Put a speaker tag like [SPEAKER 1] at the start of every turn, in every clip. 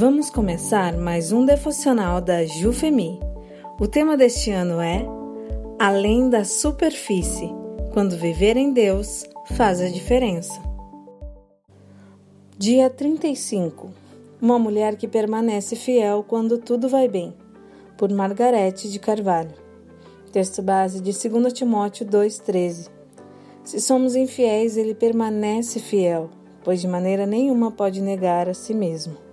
[SPEAKER 1] Vamos começar mais um devocional da Jufemi. O tema deste ano é Além da superfície. Quando viver em Deus faz a diferença. Dia 35. Uma mulher que permanece fiel quando tudo vai bem. Por Margarete de Carvalho. Texto base de 2 Timóteo 2,13. Se somos infiéis, ele permanece fiel, pois de maneira nenhuma pode negar a si mesmo.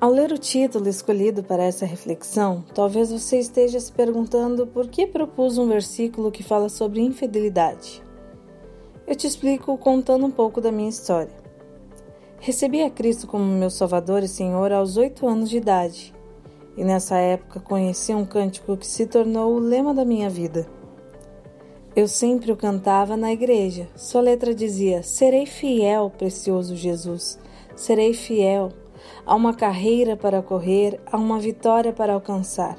[SPEAKER 1] Ao ler o título escolhido para essa reflexão, talvez você esteja se perguntando por que propus um versículo que fala sobre infidelidade. Eu te explico contando um pouco da minha história. Recebi a Cristo como meu Salvador e Senhor aos oito anos de idade, e nessa época conheci um cântico que se tornou o lema da minha vida. Eu sempre o cantava na igreja. Sua letra dizia: Serei fiel, precioso Jesus, serei fiel Há uma carreira para correr, há uma vitória para alcançar.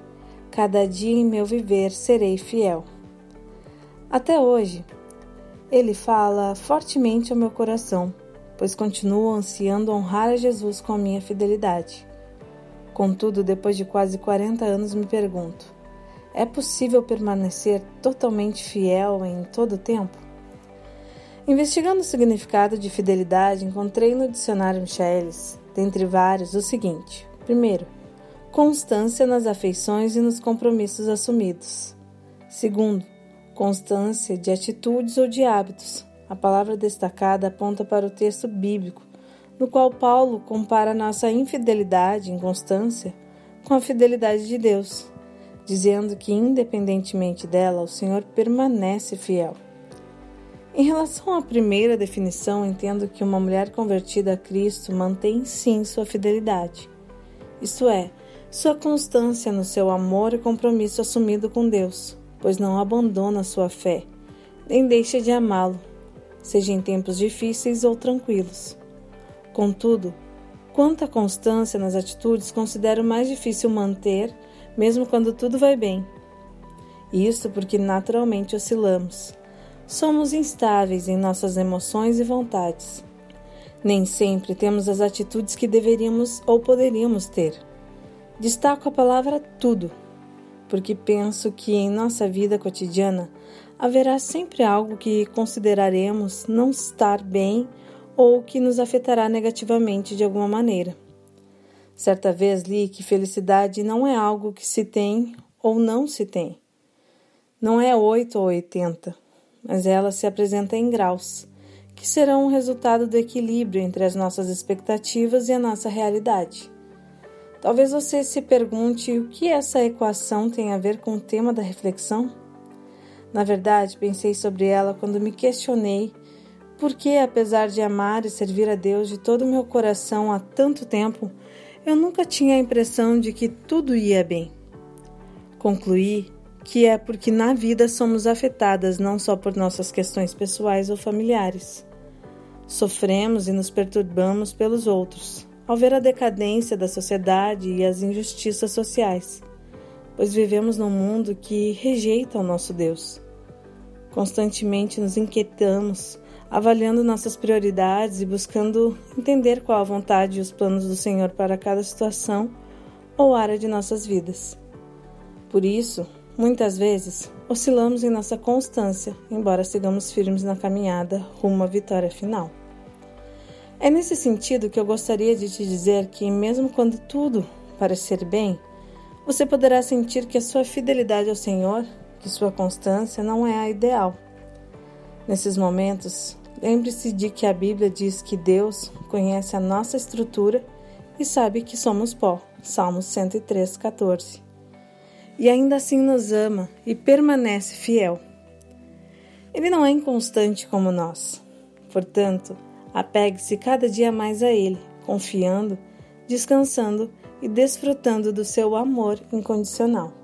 [SPEAKER 1] Cada dia em meu viver serei fiel. Até hoje, ele fala fortemente ao meu coração, pois continuo ansiando honrar a Jesus com a minha fidelidade. Contudo, depois de quase 40 anos, me pergunto: é possível permanecer totalmente fiel em todo o tempo? Investigando o significado de fidelidade, encontrei no dicionário Michaelis dentre vários, o seguinte: primeiro, constância nas afeições e nos compromissos assumidos. Segundo, constância de atitudes ou de hábitos. A palavra destacada aponta para o texto bíblico, no qual Paulo compara nossa infidelidade, inconstância, com a fidelidade de Deus, dizendo que, independentemente dela, o Senhor permanece fiel. Em relação à primeira definição, entendo que uma mulher convertida a Cristo mantém sim sua fidelidade, isto é, sua constância no seu amor e compromisso assumido com Deus, pois não abandona sua fé, nem deixa de amá-lo, seja em tempos difíceis ou tranquilos. Contudo, quanto à constância nas atitudes, considero mais difícil manter, mesmo quando tudo vai bem. Isso porque naturalmente oscilamos somos instáveis em nossas emoções e vontades. Nem sempre temos as atitudes que deveríamos ou poderíamos ter. Destaco a palavra tudo, porque penso que em nossa vida cotidiana haverá sempre algo que consideraremos não estar bem ou que nos afetará negativamente de alguma maneira. Certa vez li que felicidade não é algo que se tem ou não se tem. Não é 8 ou 80, mas ela se apresenta em graus, que serão o resultado do equilíbrio entre as nossas expectativas e a nossa realidade. Talvez você se pergunte o que essa equação tem a ver com o tema da reflexão? Na verdade, pensei sobre ela quando me questionei por que, apesar de amar e servir a Deus de todo o meu coração há tanto tempo, eu nunca tinha a impressão de que tudo ia bem. Concluí que é porque na vida somos afetadas não só por nossas questões pessoais ou familiares. Sofremos e nos perturbamos pelos outros, ao ver a decadência da sociedade e as injustiças sociais, pois vivemos num mundo que rejeita o nosso Deus. Constantemente nos inquietamos, avaliando nossas prioridades e buscando entender qual a vontade e os planos do Senhor para cada situação ou área de nossas vidas. Por isso, Muitas vezes, oscilamos em nossa constância, embora sigamos firmes na caminhada rumo à vitória final. É nesse sentido que eu gostaria de te dizer que, mesmo quando tudo parecer bem, você poderá sentir que a sua fidelidade ao Senhor, que sua constância não é a ideal. Nesses momentos, lembre-se de que a Bíblia diz que Deus conhece a nossa estrutura e sabe que somos pó. Salmos 103, 14 e ainda assim nos ama e permanece fiel. Ele não é inconstante como nós. Portanto, apegue-se cada dia mais a Ele, confiando, descansando e desfrutando do seu amor incondicional.